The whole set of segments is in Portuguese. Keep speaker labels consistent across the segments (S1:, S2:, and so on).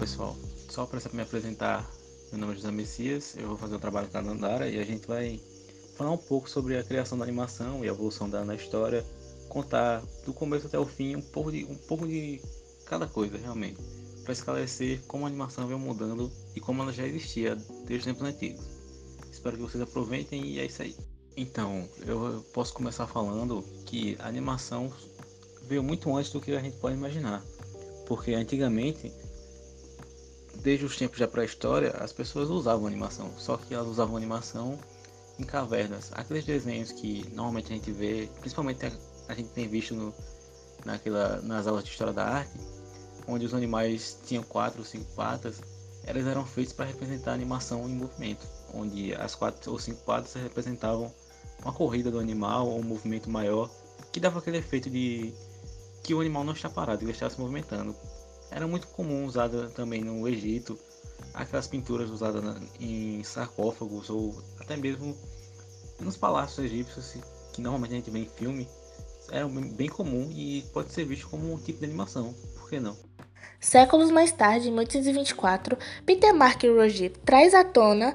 S1: pessoal, só para me apresentar, meu nome é José Messias, eu vou fazer o trabalho com a Nandara e a gente vai falar um pouco sobre a criação da animação e a evolução dela na história, contar do começo até o fim um pouco de, um pouco de cada coisa realmente, para esclarecer como a animação veio mudando e como ela já existia desde os tempos antigos. Espero que vocês aproveitem e é isso aí. Então, eu posso começar falando que a animação veio muito antes do que a gente pode imaginar, porque antigamente desde os tempos da pré-história, as pessoas usavam animação, só que elas usavam animação em cavernas. Aqueles desenhos que normalmente a gente vê, principalmente a, gente tem visto no, naquela, nas aulas de história da arte, onde os animais tinham quatro ou cinco patas, elas eram feitos para representar animação em movimento, onde as quatro ou cinco patas representavam uma corrida do animal ou um movimento maior, que dava aquele efeito de que o animal não está parado, ele está se movimentando. Era muito comum usada também no Egito, aquelas pinturas usadas em sarcófagos ou até mesmo nos palácios egípcios que normalmente a gente vê em filme, era bem comum e pode ser visto como um tipo de animação, por que não?
S2: Séculos mais tarde, em 1824, Peter Mark Roger traz à tona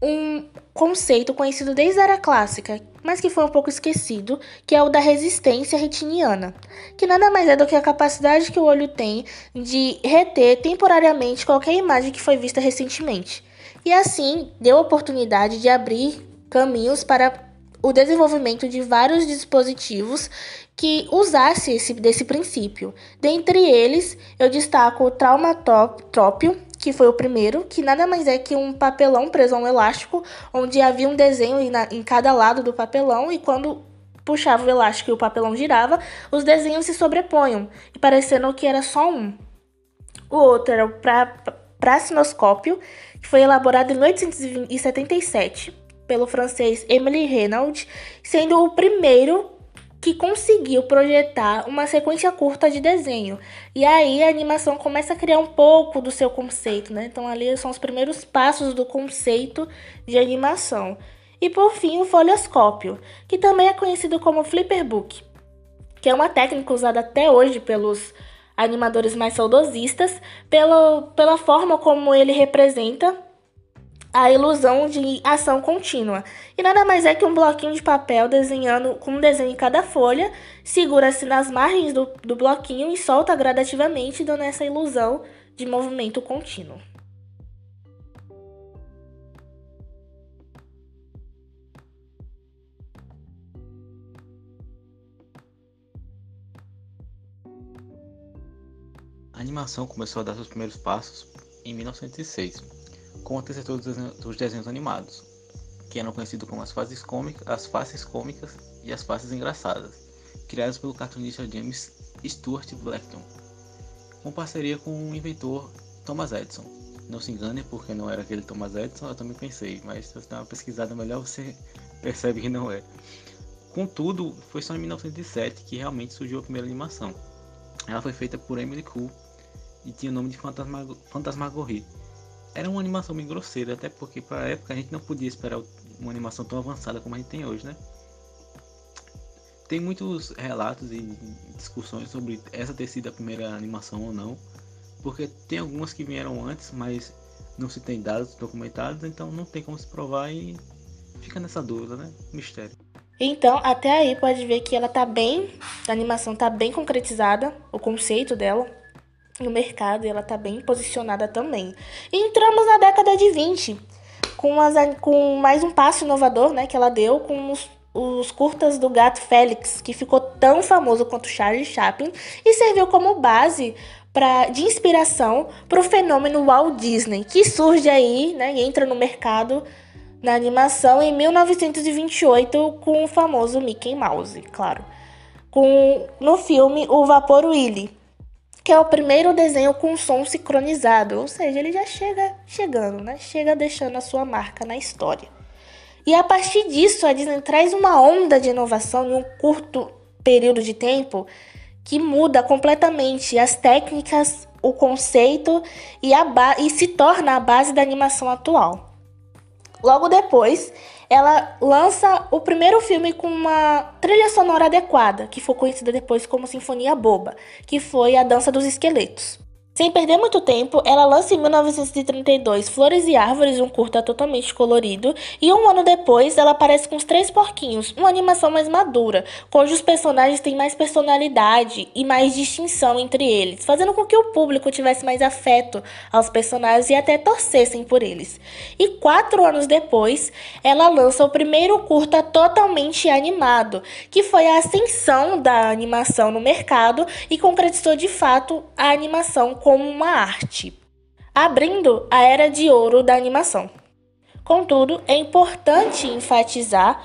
S2: um conceito conhecido desde a era clássica, mas que foi um pouco esquecido, que é o da resistência retiniana, que nada mais é do que a capacidade que o olho tem de reter temporariamente qualquer imagem que foi vista recentemente. E assim deu oportunidade de abrir caminhos para o desenvolvimento de vários dispositivos que usasse esse, desse princípio. Dentre eles, eu destaco o traumatrópio, que foi o primeiro, que nada mais é que um papelão preso a um elástico, onde havia um desenho em cada lado do papelão e quando puxava o elástico e o papelão girava, os desenhos se sobrepunham, e parecendo que era só um. O outro era o pra, pracinoscópio, que foi elaborado em 1877 pelo francês Emily Renaud, sendo o primeiro que conseguiu projetar uma sequência curta de desenho. E aí a animação começa a criar um pouco do seu conceito, né? Então ali são os primeiros passos do conceito de animação. E por fim, o folhoscópio, que também é conhecido como flipperbook, que é uma técnica usada até hoje pelos animadores mais saudosistas, pelo, pela forma como ele representa a ilusão de ação contínua. E nada mais é que um bloquinho de papel desenhando com um desenho em cada folha, segura-se nas margens do, do bloquinho e solta gradativamente, dando essa ilusão de movimento contínuo.
S1: A animação começou a dar seus primeiros passos em 1906 com o antecessor dos desenhos animados, que eram conhecidos como as faces cômicas, as faces cômicas e as faces engraçadas, criadas pelo cartunista James Stuart Blackton, com parceria com o inventor Thomas Edison. Não se engane, porque não era aquele Thomas Edison, eu também pensei, mas se você dá uma pesquisada melhor, você percebe que não é. Contudo, foi só em 1907 que realmente surgiu a primeira animação. Ela foi feita por Emily Cool e tinha o nome de Fantasmagorie era uma animação bem grosseira, até porque para a época a gente não podia esperar uma animação tão avançada como a gente tem hoje, né? Tem muitos relatos e discussões sobre essa ter sido a primeira animação ou não, porque tem algumas que vieram antes, mas não se tem dados documentados, então não tem como se provar e fica nessa dúvida, né? Mistério.
S2: Então, até aí pode ver que ela tá bem, a animação tá bem concretizada, o conceito dela no mercado e ela está bem posicionada também. Entramos na década de 20, com, as, com mais um passo inovador né, que ela deu com os, os curtas do gato Félix, que ficou tão famoso quanto Charlie Chaplin e serviu como base pra, de inspiração para o fenômeno Walt Disney, que surge aí né, e entra no mercado na animação em 1928 com o famoso Mickey Mouse, claro. Com, no filme O Vapor Willy, que é o primeiro desenho com som sincronizado, ou seja, ele já chega chegando, né? Chega deixando a sua marca na história. E a partir disso, a Disney traz uma onda de inovação em um curto período de tempo que muda completamente as técnicas, o conceito e, e se torna a base da animação atual. Logo depois, ela lança o primeiro filme com uma trilha sonora adequada, que foi conhecida depois como Sinfonia Boba, que foi A Dança dos Esqueletos. Sem perder muito tempo, ela lança em 1932 Flores e Árvores, um curta totalmente colorido, e um ano depois ela aparece com os Três Porquinhos, uma animação mais madura, cujos personagens têm mais personalidade e mais distinção entre eles, fazendo com que o público tivesse mais afeto aos personagens e até torcessem por eles. E quatro anos depois, ela lança o primeiro curta totalmente animado, que foi a ascensão da animação no mercado e concretizou de fato a animação como uma arte, abrindo a era de ouro da animação. Contudo, é importante enfatizar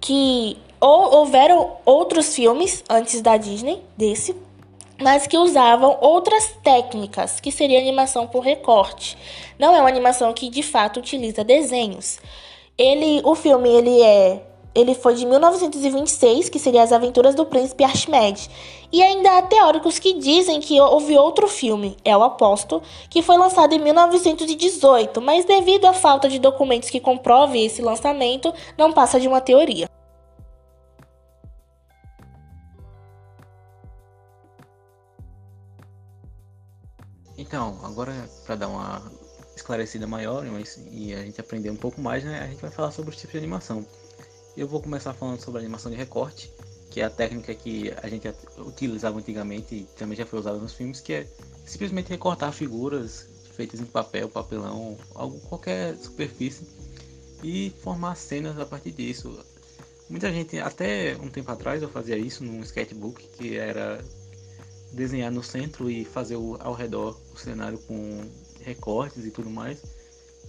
S2: que houveram outros filmes antes da Disney, desse, mas que usavam outras técnicas, que seria animação por recorte. Não é uma animação que de fato utiliza desenhos. Ele, o filme ele é ele foi de 1926, que seria As Aventuras do Príncipe Archimedes. E ainda há teóricos que dizem que houve outro filme, É o Aposto, que foi lançado em 1918, mas devido à falta de documentos que comprovem esse lançamento, não passa de uma teoria.
S1: Então, agora para dar uma esclarecida maior e a gente aprender um pouco mais, né, a gente vai falar sobre os tipos de animação. Eu vou começar falando sobre animação de recorte, que é a técnica que a gente utilizava antigamente e também já foi usada nos filmes, que é simplesmente recortar figuras feitas em papel, papelão, algo, qualquer superfície e formar cenas a partir disso. Muita gente, até um tempo atrás eu fazia isso num sketchbook, que era desenhar no centro e fazer o, ao redor o cenário com recortes e tudo mais,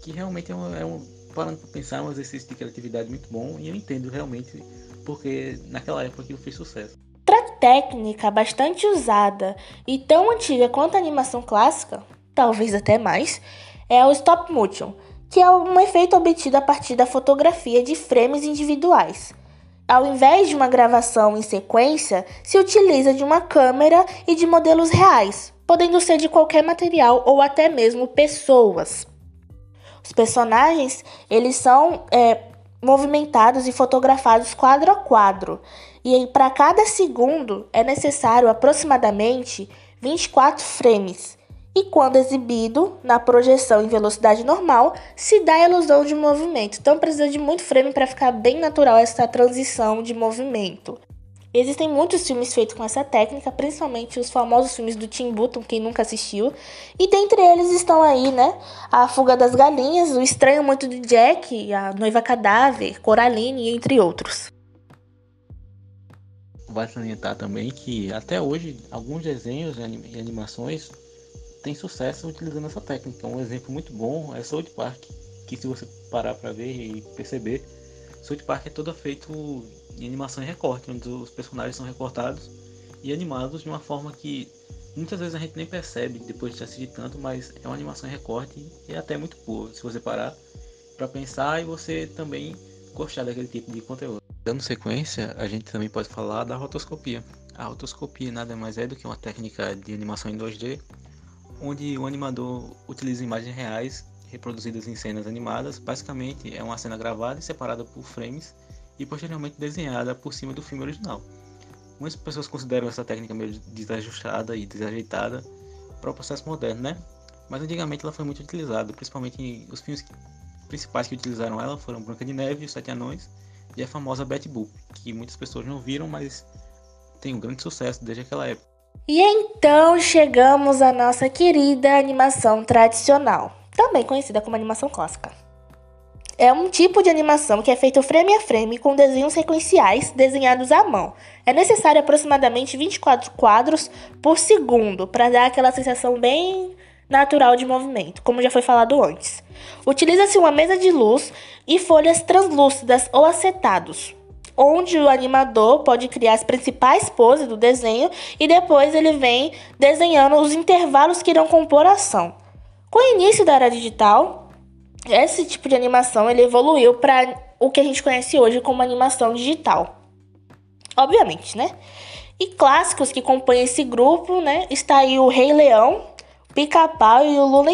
S1: que realmente é um, é um parando para pensar, é um exercício de criatividade muito bom e eu entendo realmente porque naquela época aquilo fez sucesso.
S2: Outra técnica bastante usada e tão antiga quanto a animação clássica, talvez até mais, é o stop motion, que é um efeito obtido a partir da fotografia de frames individuais. Ao invés de uma gravação em sequência, se utiliza de uma câmera e de modelos reais, podendo ser de qualquer material ou até mesmo pessoas. Os personagens, eles são é, movimentados e fotografados quadro a quadro. E para cada segundo é necessário aproximadamente 24 frames. E quando exibido na projeção em velocidade normal, se dá a ilusão de movimento. Então precisa de muito frame para ficar bem natural essa transição de movimento. Existem muitos filmes feitos com essa técnica, principalmente os famosos filmes do Tim Burton, quem nunca assistiu. E dentre eles estão aí, né? A Fuga das Galinhas, O Estranho Muito de Jack, A Noiva Cadáver, Coraline, entre outros.
S1: Vai salientar também que até hoje alguns desenhos e animações têm sucesso utilizando essa técnica. Um exemplo muito bom é South Park, que se você parar para ver e perceber, South Park é todo feito em animação em recorte, onde os personagens são recortados e animados de uma forma que muitas vezes a gente nem percebe depois de assistir tanto, mas é uma animação em recorte e é até muito boa, se você parar para pensar e você também gostar daquele tipo de conteúdo. Dando sequência, a gente também pode falar da rotoscopia. A rotoscopia nada mais é do que uma técnica de animação em 2D, onde o animador utiliza imagens reais reproduzidas em cenas animadas. Basicamente, é uma cena gravada e separada por frames e posteriormente desenhada por cima do filme original. Muitas pessoas consideram essa técnica meio desajustada e desajeitada para o processo moderno, né? Mas antigamente ela foi muito utilizada, principalmente em, os filmes principais que utilizaram ela foram Branca de Neve, Os Sete Anões e a famosa Betty Boop, que muitas pessoas não viram, mas tem um grande sucesso desde aquela época.
S2: E então chegamos à nossa querida animação tradicional também conhecida como animação clássica. É um tipo de animação que é feito frame a frame com desenhos sequenciais desenhados à mão. É necessário aproximadamente 24 quadros por segundo para dar aquela sensação bem natural de movimento, como já foi falado antes. Utiliza-se uma mesa de luz e folhas translúcidas ou acetados, onde o animador pode criar as principais poses do desenho e depois ele vem desenhando os intervalos que irão compor a ação. Com o início da era digital, esse tipo de animação ele evoluiu para o que a gente conhece hoje como animação digital. Obviamente, né? E clássicos que compõem esse grupo, né? Está aí o Rei Leão, Pica-Pau e o Lula.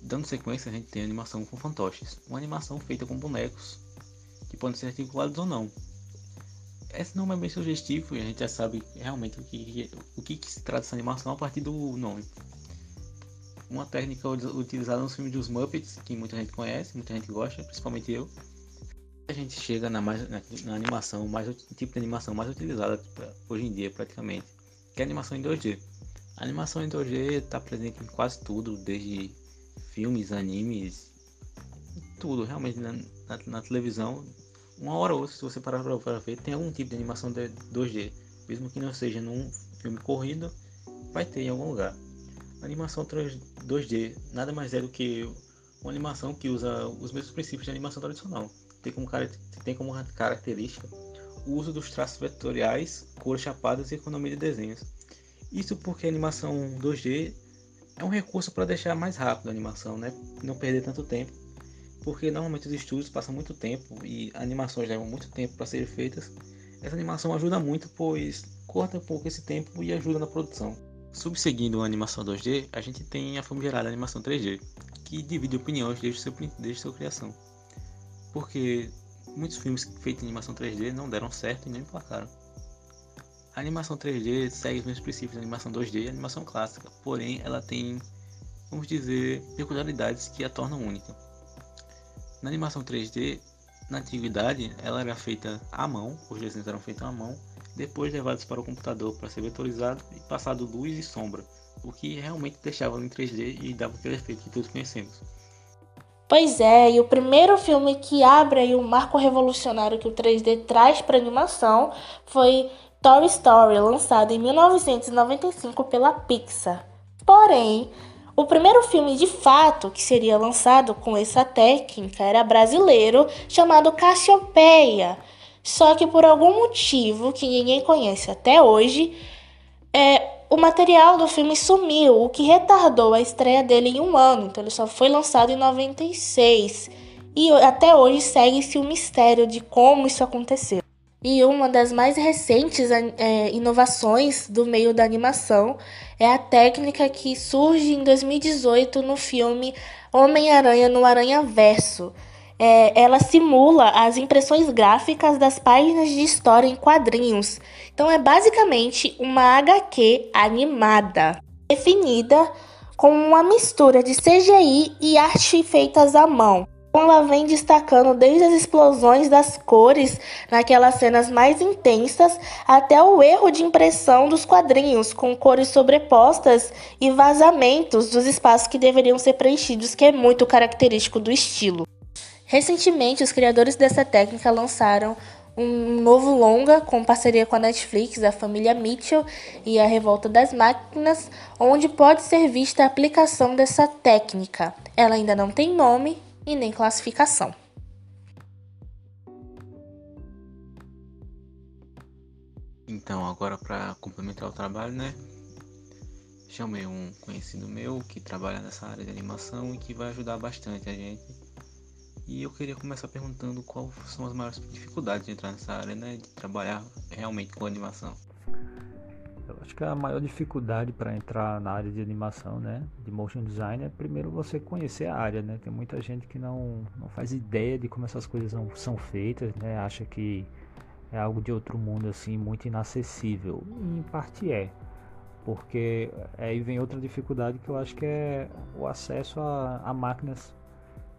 S1: Dando sequência, a gente tem a animação com fantoches, uma animação feita com bonecos que podem ser articulados ou não, esse nome é bem sugestivo e a gente já sabe realmente o que, o que, que se trata essa animação a partir do nome. Uma técnica utilizada nos filmes dos Muppets, que muita gente conhece, muita gente gosta, principalmente eu. A gente chega na, mais, na, na animação, mais, tipo de animação mais utilizada hoje em dia praticamente, que é a animação em 2D. A animação em 2D está presente em quase tudo, desde filmes, animes, tudo, realmente na, na, na televisão uma hora ou outra, se você parar para ver, tem algum tipo de animação de 2D, mesmo que não seja num filme corrido, vai ter em algum lugar. A animação 2D nada mais é do que uma animação que usa os mesmos princípios de animação tradicional. Tem como, tem como característica o uso dos traços vetoriais, cores chapadas e economia de desenhos. Isso porque a animação 2D é um recurso para deixar mais rápido a animação, né? não perder tanto tempo porque normalmente os estúdios passam muito tempo e animações levam muito tempo para serem feitas. Essa animação ajuda muito, pois corta um pouco esse tempo e ajuda na produção. Subseguindo a animação 2D, a gente tem a famigerada animação 3D, que divide opiniões desde, seu, desde sua criação. Porque muitos filmes feitos em animação 3D não deram certo e nem placaram. A animação 3D segue os mesmos princípios da animação 2D e animação clássica, porém ela tem, vamos dizer, peculiaridades que a tornam única. Na animação 3D, na antiguidade, ela era feita à mão, os desenhos eram feitos à mão, depois levados para o computador para ser vetorizado e passado luz e sombra, o que realmente deixava em 3D e dava aquele efeito que todos conhecemos.
S2: Pois é, e o primeiro filme que abre o marco revolucionário que o 3D traz para animação foi Toy Story, lançado em 1995 pela Pixar. Porém, o primeiro filme de fato que seria lançado com essa técnica era brasileiro, chamado Cassiopeia. Só que por algum motivo que ninguém conhece até hoje, é, o material do filme sumiu, o que retardou a estreia dele em um ano. Então ele só foi lançado em 96. E até hoje segue-se o mistério de como isso aconteceu. E uma das mais recentes é, inovações do meio da animação é a técnica que surge em 2018 no filme Homem-Aranha no Aranha Verso. É, ela simula as impressões gráficas das páginas de história em quadrinhos. Então é basicamente uma HQ animada, definida com uma mistura de CGI e arte feitas à mão ela vem destacando desde as explosões das cores naquelas cenas mais intensas até o erro de impressão dos quadrinhos com cores sobrepostas e vazamentos dos espaços que deveriam ser preenchidos, que é muito característico do estilo. Recentemente, os criadores dessa técnica lançaram um novo longa com parceria com a Netflix, a família Mitchell e a Revolta das Máquinas, onde pode ser vista a aplicação dessa técnica. Ela ainda não tem nome e nem classificação.
S1: Então, agora para complementar o trabalho, né? Chamei um conhecido meu que trabalha nessa área de animação e que vai ajudar bastante a gente. E eu queria começar perguntando quais são as maiores dificuldades de entrar nessa área, né? De trabalhar realmente com animação.
S3: Eu acho que a maior dificuldade para entrar na área de animação, né, de motion design, é primeiro você conhecer a área, né? Tem muita gente que não, não faz ideia de como essas coisas são, feitas, né? Acha que é algo de outro mundo assim, muito inacessível. E em parte é, porque aí vem outra dificuldade que eu acho que é o acesso a, a máquinas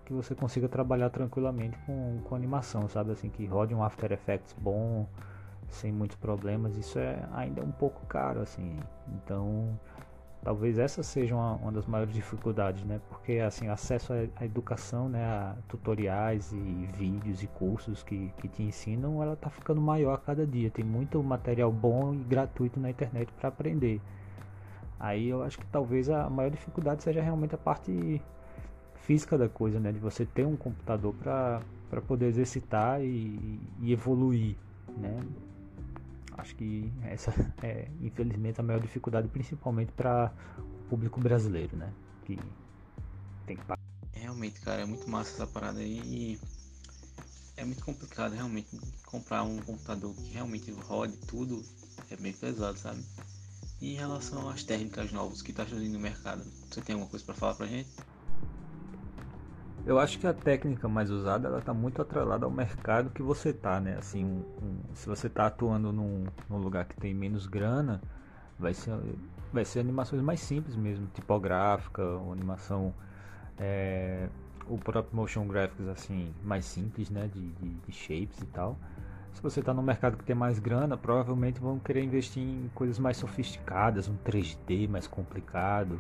S3: que você consiga trabalhar tranquilamente com, com animação, sabe? Assim, que rode um After Effects bom, sem muitos problemas, isso é ainda um pouco caro, assim. Então, talvez essa seja uma, uma das maiores dificuldades, né? Porque, assim, acesso à, educação, né? A tutoriais e vídeos e cursos que, que te ensinam, ela tá ficando maior a cada dia. Tem muito material bom e gratuito na internet para aprender. Aí eu acho que talvez a maior dificuldade seja realmente a parte física da coisa, né? De você ter um computador para poder exercitar e, e evoluir, né? Acho que essa é, infelizmente, a maior dificuldade, principalmente para o público brasileiro, né? Que tem que pagar.
S1: Realmente, cara, é muito massa essa parada aí e é muito complicado realmente comprar um computador que realmente rode tudo, é bem pesado, sabe? E em relação às técnicas novas que tá surgindo no mercado, você tem alguma coisa para falar pra gente?
S3: Eu acho que a técnica mais usada ela está muito atrelada ao mercado que você tá, né? Assim, um, um, se você está atuando num, num, lugar que tem menos grana, vai ser, vai ser animações mais simples mesmo, tipográfica, animação, é, o próprio motion graphics assim mais simples, né? De, de, de shapes e tal. Se você está no mercado que tem mais grana, provavelmente vão querer investir em coisas mais sofisticadas, um 3D mais complicado,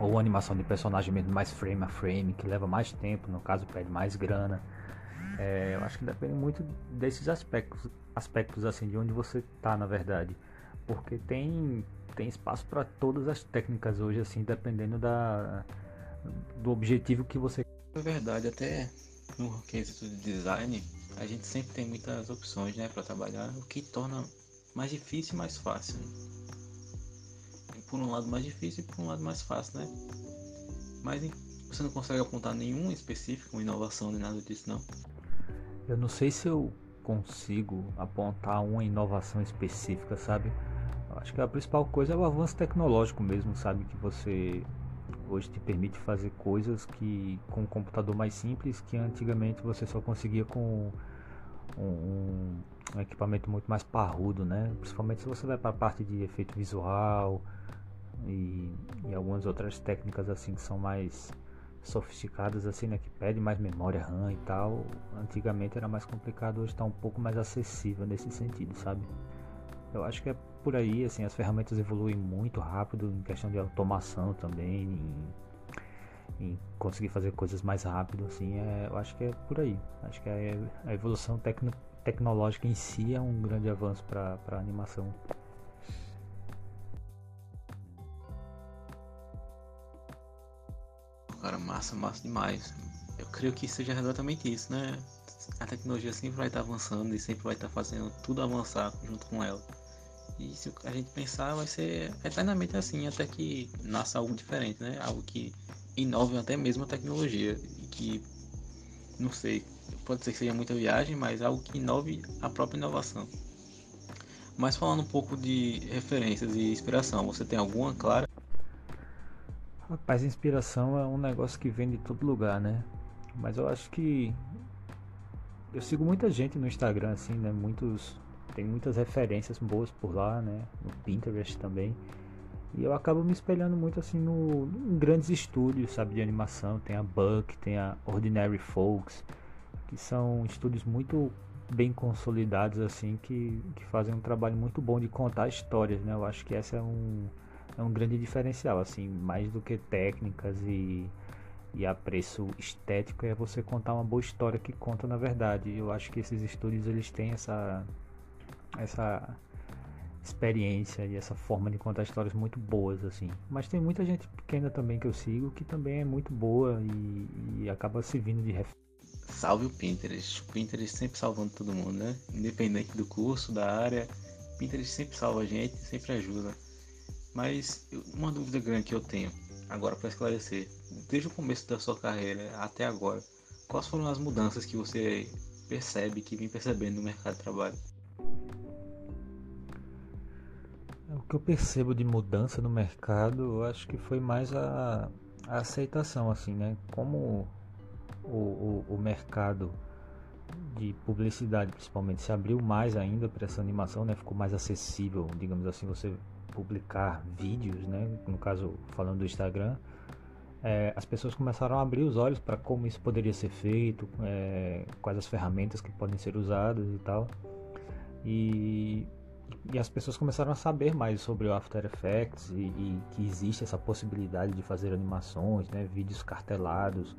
S3: ou animação de personagem mesmo mais frame a frame, que leva mais tempo, no caso pede mais grana. É, eu acho que depende muito desses aspectos, aspectos assim de onde você está na verdade, porque tem tem espaço para todas as técnicas hoje assim, dependendo da do objetivo que você.
S1: É verdade, até no quesito de design, a gente sempre tem muitas opções, né, para trabalhar, o que torna mais difícil e mais fácil. Né? Por um lado mais difícil e por um lado mais fácil, né? Mas você não consegue apontar nenhum específico, uma inovação nem nada disso, não?
S3: Eu não sei se eu consigo apontar uma inovação específica, sabe? Eu acho que a principal coisa é o avanço tecnológico mesmo, sabe? Que você hoje te permite fazer coisas que com um computador mais simples que antigamente você só conseguia com um, um, um equipamento muito mais parrudo, né? Principalmente se você vai para a parte de efeito visual, algumas outras técnicas assim que são mais sofisticadas assim, né, que pedem mais memória RAM e tal. Antigamente era mais complicado, hoje está um pouco mais acessível nesse sentido, sabe? Eu acho que é por aí, assim, as ferramentas evoluem muito rápido em questão de automação também, em, em conseguir fazer coisas mais rápido, assim, é, eu acho que é por aí. Acho que a, a evolução tecno, tecnológica em si é um grande avanço para a animação.
S1: Cara, massa, massa demais. Eu creio que seja exatamente isso, né? A tecnologia sempre vai estar avançando e sempre vai estar fazendo tudo avançar junto com ela. E se a gente pensar, vai ser eternamente assim, até que nasça algo diferente, né? Algo que inove até mesmo a tecnologia. E que, não sei, pode ser que seja muita viagem, mas algo que inove a própria inovação. Mas falando um pouco de referências e inspiração, você tem alguma clara?
S3: Rapaz, inspiração é um negócio que vem de todo lugar, né? Mas eu acho que eu sigo muita gente no Instagram, assim, né? Muitos tem muitas referências boas por lá, né? No Pinterest também. E eu acabo me espelhando muito assim no, em grandes estúdios, sabe, de animação. Tem a Buck, tem a Ordinary Folks, que são estúdios muito bem consolidados assim, que, que fazem um trabalho muito bom de contar histórias, né? Eu acho que essa é um é um grande diferencial, assim, mais do que técnicas e, e apreço estético é você contar uma boa história que conta na verdade. Eu acho que esses estúdios eles têm essa essa experiência e essa forma de contar histórias muito boas assim. Mas tem muita gente pequena também que eu sigo que também é muito boa e, e acaba servindo de referência.
S1: Salve o Pinterest. O Pinterest sempre salvando todo mundo, né? Independente do curso, da área, Pinterest sempre salva a gente, sempre ajuda. Mas uma dúvida grande que eu tenho agora para esclarecer, desde o começo da sua carreira até agora, quais foram as mudanças que você percebe, que vem percebendo no mercado de trabalho?
S3: O que eu percebo de mudança no mercado, eu acho que foi mais a, a aceitação, assim, né? Como o, o, o mercado de publicidade, principalmente, se abriu mais ainda para essa animação, né? Ficou mais acessível, digamos assim, você publicar vídeos, né? No caso, falando do Instagram, é, as pessoas começaram a abrir os olhos para como isso poderia ser feito, é, quais as ferramentas que podem ser usadas e tal. E, e as pessoas começaram a saber mais sobre o After Effects e, e que existe essa possibilidade de fazer animações, né, vídeos cartelados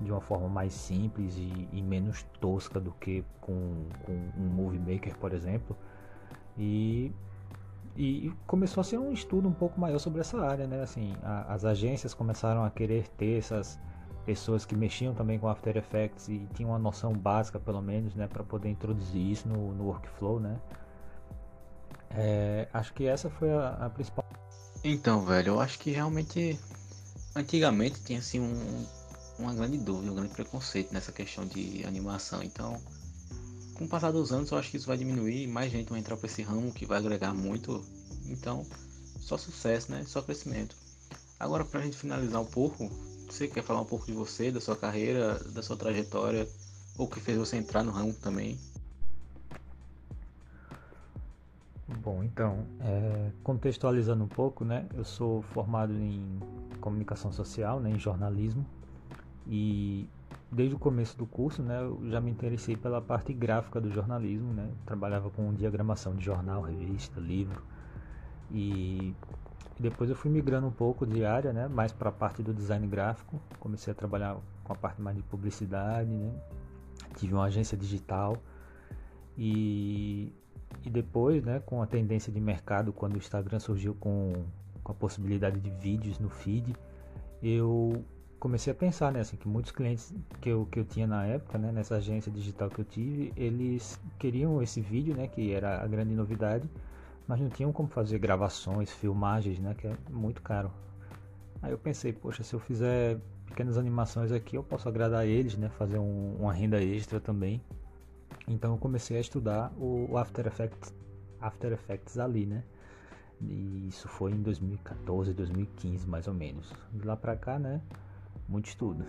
S3: de uma forma mais simples e, e menos tosca do que com, com um Movie Maker, por exemplo. E e começou a ser um estudo um pouco maior sobre essa área, né? Assim, a, as agências começaram a querer ter essas pessoas que mexiam também com After Effects e tinham uma noção básica, pelo menos, né, para poder introduzir isso no, no workflow, né? É, acho que essa foi a, a, principal.
S1: Então, velho, eu acho que realmente antigamente tinha assim um, uma grande dúvida, um grande preconceito nessa questão de animação. Então, com o passar dos anos, eu acho que isso vai diminuir, mais gente vai entrar para esse ramo que vai agregar muito. Então, só sucesso, né? Só crescimento. Agora, para a gente finalizar um pouco, Você quer falar um pouco de você, da sua carreira, da sua trajetória, ou o que fez você entrar no ramo também?
S3: Bom, então, é, contextualizando um pouco, né? Eu sou formado em comunicação social, né, em jornalismo, e desde o começo do curso, né, eu já me interessei pela parte gráfica do jornalismo, né? Trabalhava com diagramação de jornal, revista, livro, e depois eu fui migrando um pouco de área, né, mais para a parte do design gráfico. Comecei a trabalhar com a parte mais de publicidade, né? Tive uma agência digital e e depois, né, com a tendência de mercado, quando o Instagram surgiu com, com a possibilidade de vídeos no feed, eu comecei a pensar, né, assim, que muitos clientes que eu, que eu tinha na época, né, nessa agência digital que eu tive, eles queriam esse vídeo, né, que era a grande novidade, mas não tinham como fazer gravações, filmagens, né, que é muito caro. Aí eu pensei, poxa, se eu fizer pequenas animações aqui, eu posso agradar eles, né, fazer um, uma renda extra também. Então eu comecei a estudar o After Effects, After Effects ali, né? E isso foi em 2014, 2015 mais ou menos. De lá pra cá, né? Muito estudo.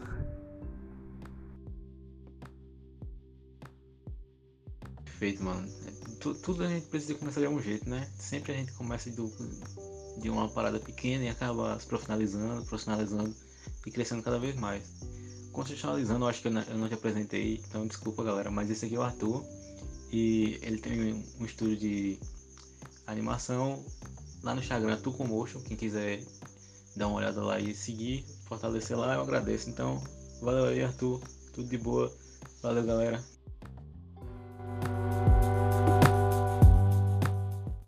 S1: Perfeito, mano. Tudo a gente precisa começar de algum jeito, né? Sempre a gente começa do, de uma parada pequena e acaba se profissionalizando, profissionalizando e crescendo cada vez mais. Contextualizando, eu acho que eu não, eu não te apresentei, então desculpa galera, mas esse aqui é o Arthur e ele tem um estúdio de animação lá no Instagram, Tucomotion, quem quiser dar uma olhada lá e seguir, fortalecer lá, eu agradeço. Então, valeu aí Arthur, tudo de boa, valeu galera.